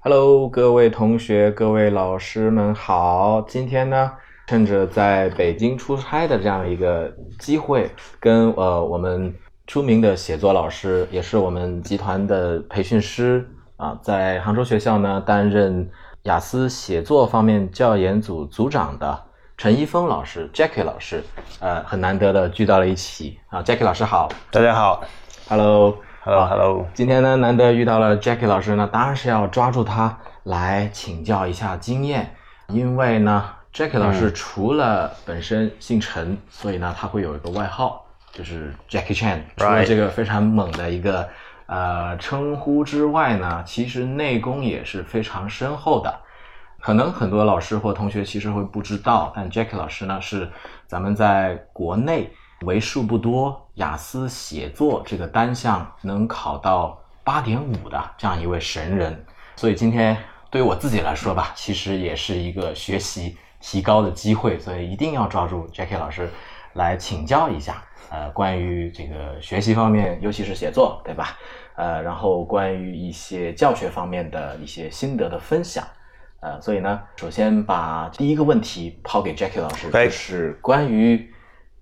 Hello，各位同学、各位老师们好。今天呢，趁着在北京出差的这样一个机会，跟呃我们出名的写作老师，也是我们集团的培训师啊，在杭州学校呢担任雅思写作方面教研组组长的陈一峰老师 Jackie 老师，呃，很难得的聚到了一起啊。Jackie 老师好大家好，Hello。，Hello，Hello，今天呢，难得遇到了 Jackie 老师呢，当然是要抓住他来请教一下经验，因为呢，Jackie 老师除了本身姓陈，所以呢，他会有一个外号，就是 Jackie Chan。除了这个非常猛的一个呃称呼之外呢，其实内功也是非常深厚的。可能很多老师或同学其实会不知道，但 Jackie 老师呢是咱们在国内为数不多雅思写作这个单项能考到八点五的这样一位神人，所以今天对于我自己来说吧，其实也是一个学习提高的机会，所以一定要抓住 Jackie 老师来请教一下，呃，关于这个学习方面，尤其是写作，对吧？呃，然后关于一些教学方面的一些心得的分享。呃，所以呢，首先把第一个问题抛给 Jackie 老师，就是关于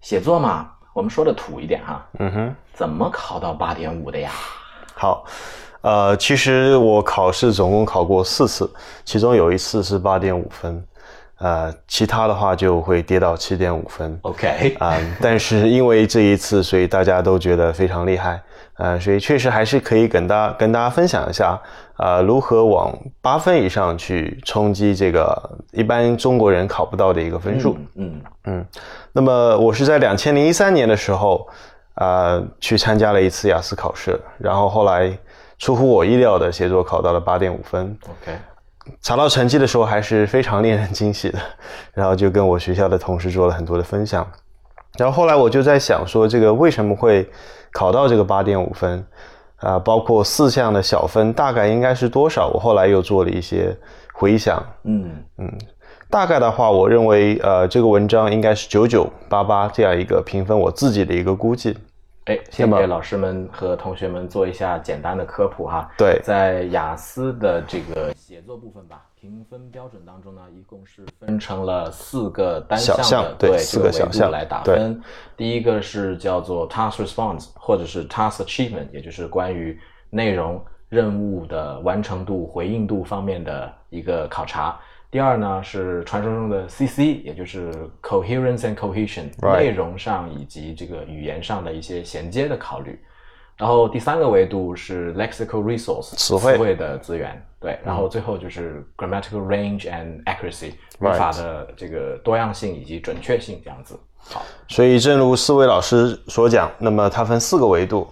写作嘛，我们说的土一点哈，嗯哼，怎么考到八点五的呀？好，呃，其实我考试总共考过四次，其中有一次是八点五分，呃，其他的话就会跌到七点五分。OK，啊、但是因为这一次，所以大家都觉得非常厉害，呃，所以确实还是可以跟大跟大家分享一下，呃，如何往八分以上去冲击这个一般中国人考不到的一个分数。嗯嗯那么我是在两千零一三年的时候，呃，去参加了一次雅思考试，然后后来出乎我意料的写作考到了八点五分，，OK，查到成绩的时候还是非常令人惊喜的，然后就跟我学校的同事做了很多的分享，然后后来我就在想说，这个为什么会考到这个八点五分？啊、包括四项的小分大概应该是多少？我后来又做了一些回想，嗯嗯大概的话，我认为呃这个文章应该是九九八八这样一个评分，我自己的一个估计。哎，先给老师们和同学们做一下简单的科普哈。对在雅思的这个写作部分吧，评分标准当中呢，一共是分成了四个单项的对这四个小项维度来打分。第一个是叫做 task response，或者是 task achievement，也就是关于内容任务的完成度、回应度方面的一个考察。第二呢是传说中的 CC，也就是 coherence and cohesion，Right 内容上以及这个语言上的一些衔接的考虑。然后第三个维度是 lexical resource，词汇的资源，对。然后最后就是 grammatical range and accuracy，语法的这个多样性以及准确性这样子。好，所以，正如四位老师所讲，那么它分四个维度，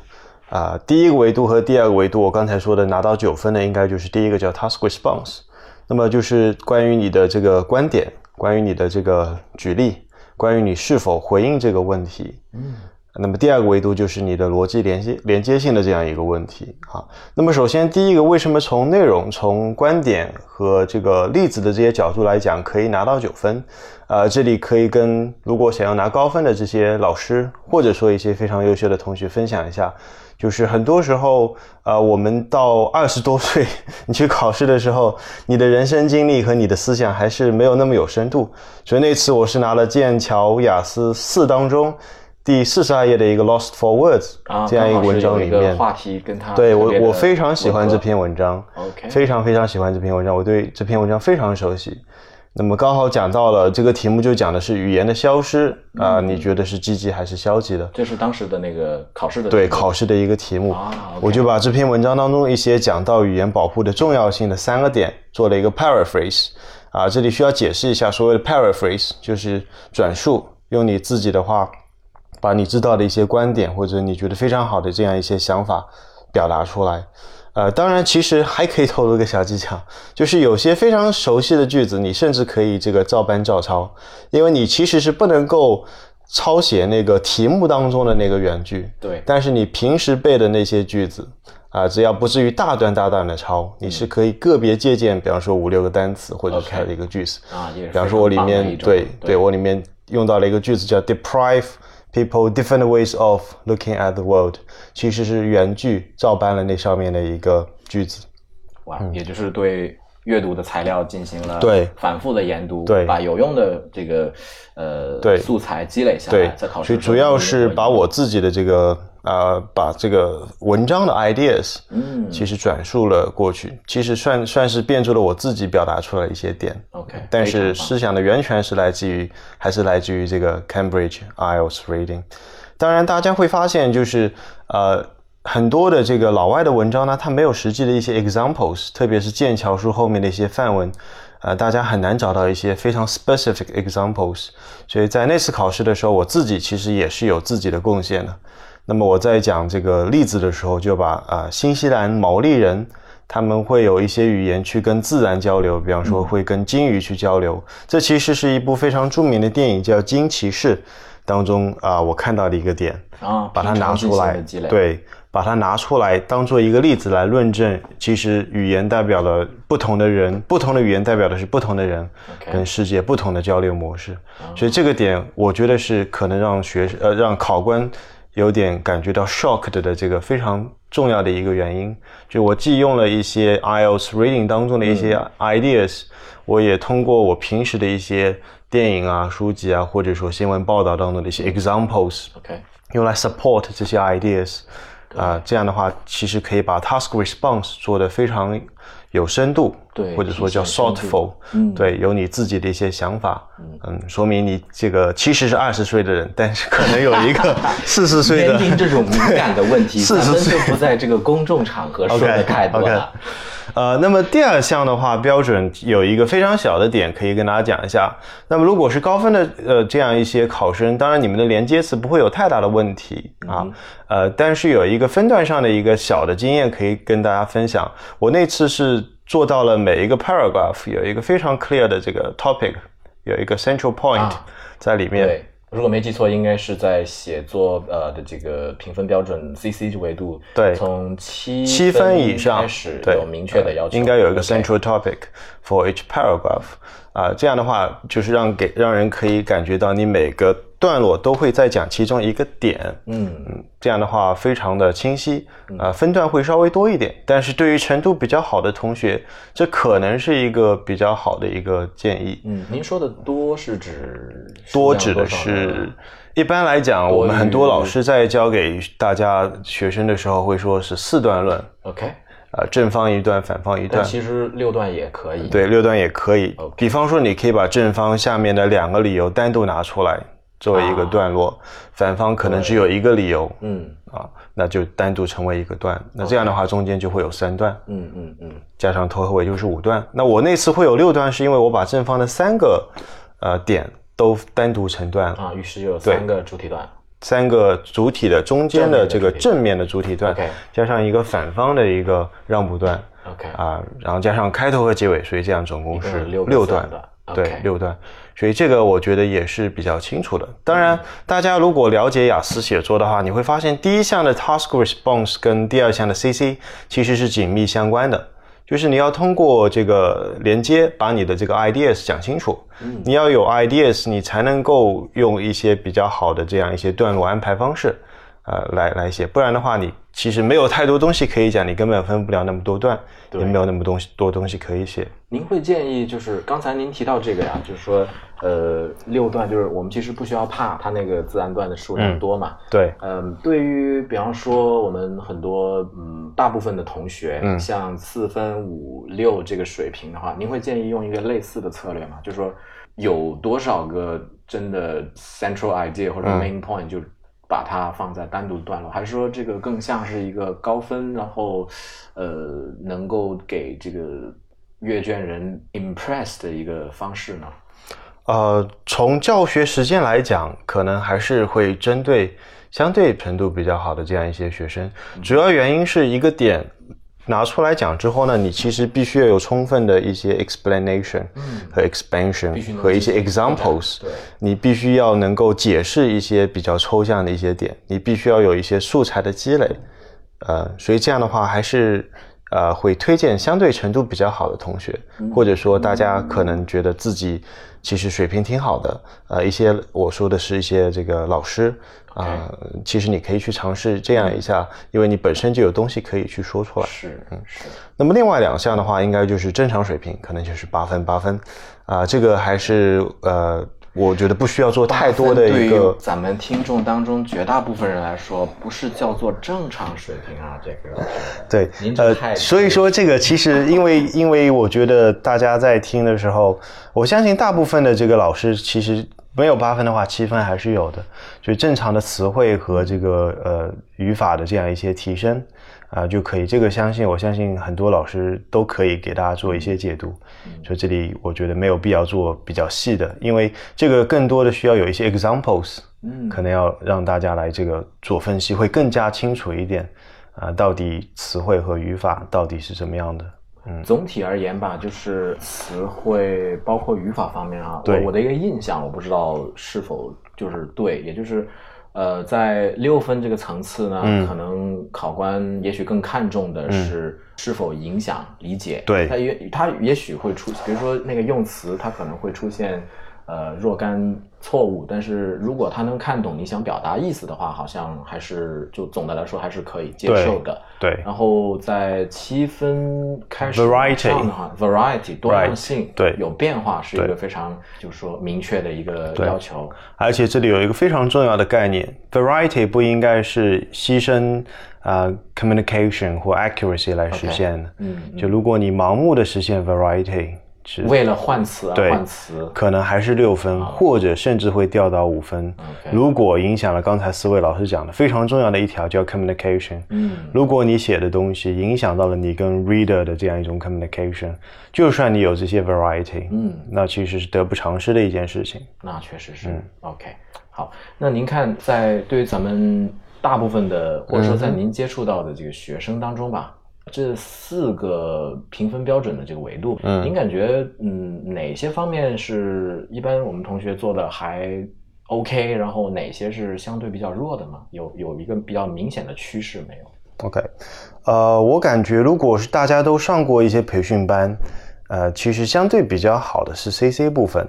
啊、第一个维度和第二个维度，我刚才说的拿到九分的，应该就是第一个叫 task response，那么就是关于你的这个观点，关于你的这个举例，关于你是否回应这个问题，嗯。那么第二个维度就是你的逻辑连接连接性的这样一个问题啊。那么首先第一个，为什么从内容、从观点和这个例子的这些角度来讲，可以拿到九分？呃，这里可以跟如果想要拿高分的这些老师，或者说一些非常优秀的同学分享一下，就是很多时候，呃，我们到二十多岁，你去考试的时候，你的人生经历和你的思想还是没有那么有深度。所以那次我是拿了剑桥雅思四当中第四十二页的一个 Lost for Words 啊，这样一个文章里面，话题跟他对我我非常喜欢这篇文章。非常非常喜欢这篇文章，我对这篇文章非常熟悉。那么刚好讲到了这个题目，就讲的是语言的消失啊、嗯你觉得是积极还是消极的？这是当时的那个考试的对考试的一个题目，我就把这篇文章当中一些讲到语言保护的重要性的三个点做了一个 paraphrase 啊，这里需要解释一下，所谓的 paraphrase 就是转述，用你自己的话，把你知道的一些观点或者你觉得非常好的这样一些想法表达出来。呃，当然，其实还可以透露一个小技巧，就是有些非常熟悉的句子，你甚至可以这个照搬照抄，因为你其实是不能够抄写那个题目当中的那个原句，对但是你平时背的那些句子，啊，只要不至于大段大段的抄，你是可以个别借鉴，比方说五六个单词或者是 OK 它的一个句子。啊，也是比方说我里面对对我里面用到了一个句子叫 deprive people different ways of looking at the world，其实是原句照搬了那上面的一个句子。哇，也就是对阅读的材料进行了对。反复的研读，对。把有用的这个呃对。素材积累下来，在考，试主要是把我自己的这个呃，把这个文章的 ideas，嗯其实转述了过去，其实算算是变出了我自己表达出来一些点。OK，但是思想的源泉是来自于，还是来自于这个 Cambridge IELTS Reading。当然，大家会发现，就是呃，很多的这个老外的文章呢，它没有实际的一些 examples，特别是剑桥书后面的一些范文，呃，大家很难找到一些非常 specific examples。所以在那次考试的时候，我自己其实也是有自己的贡献的。那么我在讲这个例子的时候，就把啊、新西兰毛利人他们会有一些语言去跟自然交流，比方说会跟鲸鱼去交流。这其实是一部非常著名的电影叫《鲸骑士》当中啊、我看到的一个点，啊，把它拿出来对，把它拿出来当做一个例子来论证，其实语言代表了不同的人，不同的语言代表的是不同的人跟世界不同的交流模式。所以这个点，我觉得是可能让学呃让考官有点感觉到 shocked 的这个非常重要的一个原因。就我既用了一些 IELTS reading 当中的一些 ideas，、我也通过我平时的一些电影啊、书籍啊，或者说新闻报道当中的一些 examples，OK，用来 support 这些 ideas，啊、这样的话其实可以把 task response 做得非常有深度，对或者说叫 thoughtful，嗯，对，有你自己的一些想法，嗯。说明你这个其实是二十岁的人，但是可能有一个 四十岁的年龄这种敏感的问题，四十岁。就不在这个公众场合说的太多了。呃，那么第二项的话，标准有一个非常小的点可以跟大家讲一下。那么如果是高分的呃这样一些考生，当然你们的连接词不会有太大的问题啊，呃，但是有一个分段上的一个小的经验可以跟大家分享。我那次是做到了每一个 paragraph 有一个非常 clear 的这个 topic，有一个 central point 啊在里面。对，如果没记错，应该是在写作呃的这个评分标准 CC 这维度，对从七七分以上开始对有明确的要求，应该有一个 central topic for each paragraph 啊、这样的话就是让给让人可以感觉到你每个段落都会在讲其中一个点，嗯，嗯，这样的话非常的清晰，啊、分段会稍微多一点，但是对于程度比较好的同学，这可能是一个比较好的一个建议。嗯，您说的多是指多指的是，一般来讲，我们很多老师在教给大家学生的时候会说是四段论，OK，啊、正方一段，反方一段但。其实六段也可以。对，六段也可以。比方说，你可以把正方下面的两个理由单独拿出来作为一个段落，反方可能只有一个理由嗯。啊，那就单独成为一个段。那这样的话，中间就会有三段，嗯嗯嗯。加上头和尾就是五段。那我那次会有六段，是因为我把正方的三个呃点都单独成段。了，啊，于是就有三个主体段。三个主体的中间的这个正正面的主体段加上一个反方的一个让步段。OK，啊，然后加上开头和结尾，所以这样总共是六段对六段，所以这个我觉得也是比较清楚的。当嗯。然，大家如果了解雅思写作的话，你会发现第一项的 task response 跟第二项的 CC 其实是紧密相关的，就是你要通过这个连接把你的这个 ideas 讲清楚，嗯。你要有 ideas，你才能够用一些比较好的这样一些段落安排方式。呃，来来写，不然的话，你其实没有太多东西可以讲，你根本分不了那么多段，也没有那么东西多东西可以写。您会建议，就是刚才您提到这个呀，就是说，呃，六段就是我们其实不需要怕它那个自然段的数量多嘛。对，嗯，对于比方说我们很多嗯大部分的同学，嗯像四分五六这个水平的话，您会建议用一个类似的策略吗？就是说有多少个真的 central idea 或者嗯 main point 就把它放在单独段落，还是说这个更像是一个高分，然后呃能够给这个阅卷人 impress 的一个方式呢？呃，从教学实践来讲，可能还是会针对相对程度比较好的这样一些学生。主要原因是一个点拿出来讲之后呢，你其实必须要有充分的一些 explanation 和 expansion 能和一些 examples。对你必须要能够解释一些比较抽象的一些点，你必须要有一些素材的积累。呃，所以这样的话还是呃会推荐相对程度比较好的同学，或者说大家可能觉得自己其实水平挺好的，呃，一些我说的是一些这个老师啊，其实你可以去尝试这样一下，因为你本身就有东西可以去说出来。是，嗯是。那么另外两项的话，应该就是正常水平，可能就是八分八分，啊，这个还是呃。我觉得不需要做太多的一个。咱们听众当中绝大部分人来说，不是叫做正常水平啊，这个。对，呃，所以说这个其实因为 因为我觉得大家在听的时候，我相信大部分的这个老师其实没有八分的话，七分还是有的，就正常的词汇和这个呃语法的这样一些提升。啊，就可以，这个相信我相信很多老师都可以给大家做一些解读，所以这里我觉得没有必要做比较细的，因为这个更多的需要有一些 examples，嗯，可能要让大家来这个做分析会更加清楚一点，啊，到底词汇和语法到底是怎么样的？嗯，总体而言吧，就是词汇包括语法方面啊，对我的一个印象，我不知道是否就是对，也就是。呃，在六分这个层次呢，可能考官也许更看重的是是否影响理解。对，他也他也许会出，比如说那个用词，他可能会出现。呃，若干错误，但是如果他能看懂你想表达意思的话，好像还是就总的来说还是可以接受的。对。然后在七分开始上的话，variety 多样性，对，有变化是一个非常就是说明确的一个要求。而且这里有一个非常重要的概念，variety 不应该是牺牲啊 communication 或 accuracy 来实现的。嗯。就如果你盲目的实现 variety。为了换词而换词，可能还是六分，或者甚至会掉到五分。如果影响了刚才四位老师讲的非常重要的一条叫 communication，嗯，如果你写的东西影响到了你跟 reader 的这样一种 communication，就算你有这些 variety，嗯，那其实是得不偿失的一件事情。那确实是。OK，好，那您看，在对于咱们大部分的，或者说在您接触到的这个学生当中吧。这四个评分标准的这个维度，嗯，您感觉嗯哪些方面是一般我们同学做的还 OK，然后哪些是相对比较弱的吗？有有一个比较明显的趋势没有？OK，呃，我感觉如果是大家都上过一些培训班，呃，其实相对比较好的是 CC 部分，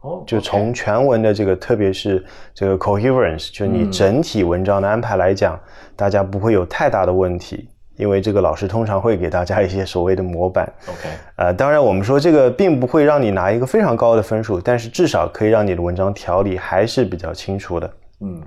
哦，就从全文的这个，特别是这个 coherence，就你整体文章的安排来讲，大家不会有太大的问题。因为这个老师通常会给大家一些所谓的模板，OK，呃，当然我们说这个并不会让你拿一个非常高的分数，但是至少可以让你的文章条理还是比较清楚的。嗯，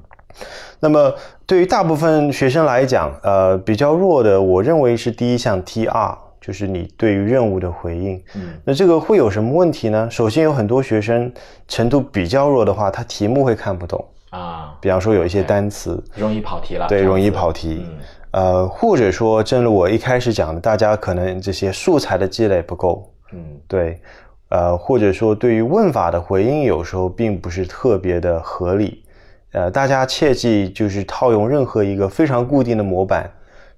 那么对于大部分学生来讲，呃，比较弱的，我认为是第一项 TR，就是你对于任务的回应。嗯，那这个会有什么问题呢？首先有很多学生程度比较弱的话，他题目会看不懂。啊，比方说有一些单词。容易跑题了，对，容易跑题。呃，或者说，正如我一开始讲的，大家可能这些素材的积累不够，嗯，对，呃，或者说对于问法的回应，有时候并不是特别的合理，呃，大家切记就是套用任何一个非常固定的模板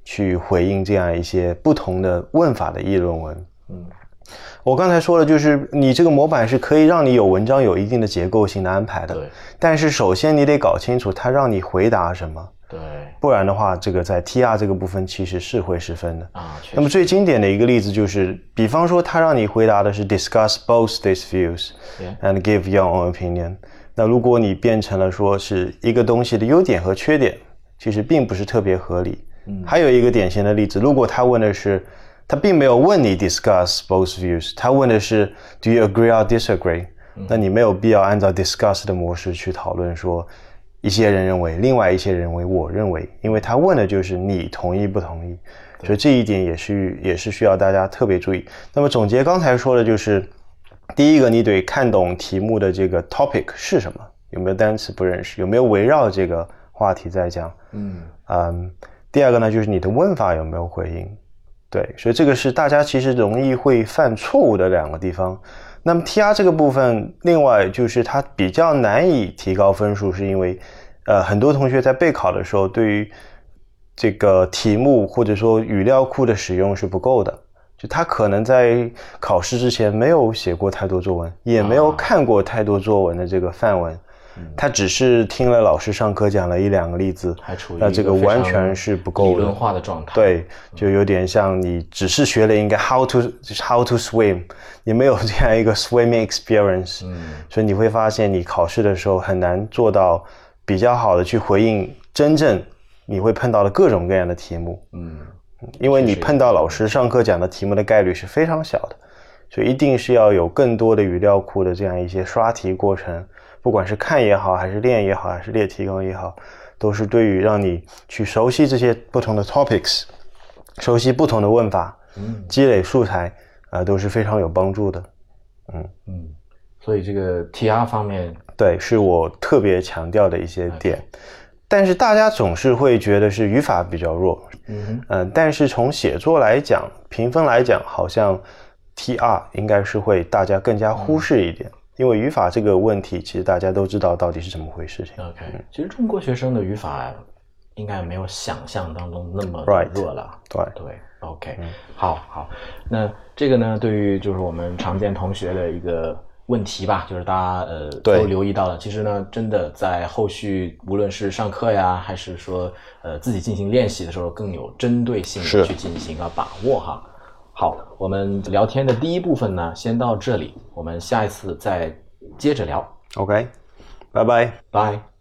去回应这样一些不同的问法的议论文，嗯，我刚才说了，就是你这个模板是可以让你有文章有一定的结构性的安排的，对，但是首先你得搞清楚它让你回答什么。对，不然的话，这个在 T R 这个部分其实是会失分的啊。那么最经典的一个例子就是，比方说他让你回答的是 discuss both these views and give your own opinion。那如果你变成了说是一个东西的优点和缺点，其实并不是特别合理。嗯，还有一个典型的例子，如果他问的是，他并没有问你 discuss both views，他问的是 do you agree or disagree？那你没有必要按照 discuss 的模式去讨论说。一些人认为，另外一些人认为，我认为，因为他问的就是你同意不同意，所以这一点也是也是需要大家特别注意。那么总结刚才说的就是，第一个，你得看懂题目的这个 topic 是什么，有没有单词不认识，有没有围绕这个话题在讲，嗯嗯。第二个呢，就是你的问法有没有回应，对，所以这个是大家其实容易会犯错误的两个地方。那么 T R 这个部分，另外就是它比较难以提高分数，是因为，呃，很多同学在备考的时候，对于这个题目或者说语料库的使用是不够的，就他可能在考试之前没有写过太多作文，也没有看过太多作文的这个范文，他只是听了老师上课讲了一两个例子，还处于那这个完全是不够理论化的状态。，对，就有点像你只是学了应该 how to how to swim，你没有这样一个 swimming experience，嗯。所以你会发现你考试的时候很难做到比较好的去回应真正你会碰到的各种各样的题目，嗯。因为你碰到老师上课讲的题目的概率是非常小的，所以一定是要有更多的语料库的这样一些刷题过程，不管是看也好，还是练也好，还是列提纲也好，都是对于让你去熟悉这些不同的 topics，熟悉不同的问法，嗯积累素材啊、都是非常有帮助的。嗯嗯，所以这个 TR 方面，对，是我特别强调的一些点。但是大家总是会觉得是语法比较弱，嗯哼，嗯，但是从写作来讲，评分来讲，好像 T R 应该是会大家更加忽视一点，因为语法这个问题，其实大家都知道到底是怎么回事情。OK，其实中国学生的语法应该没有想象当中那么 Right 弱了。对，对，OK，、好好，那这个呢，对于就是我们常见同学的一个问题吧，就是大家呃都留意到了，其实呢，真的在后续无论是上课呀，还是说呃自己进行练习的时候，更有针对性的去进行啊把握哈。好，我们聊天的第一部分呢，先到这里，我们下一次再接着聊，OK，拜拜。拜。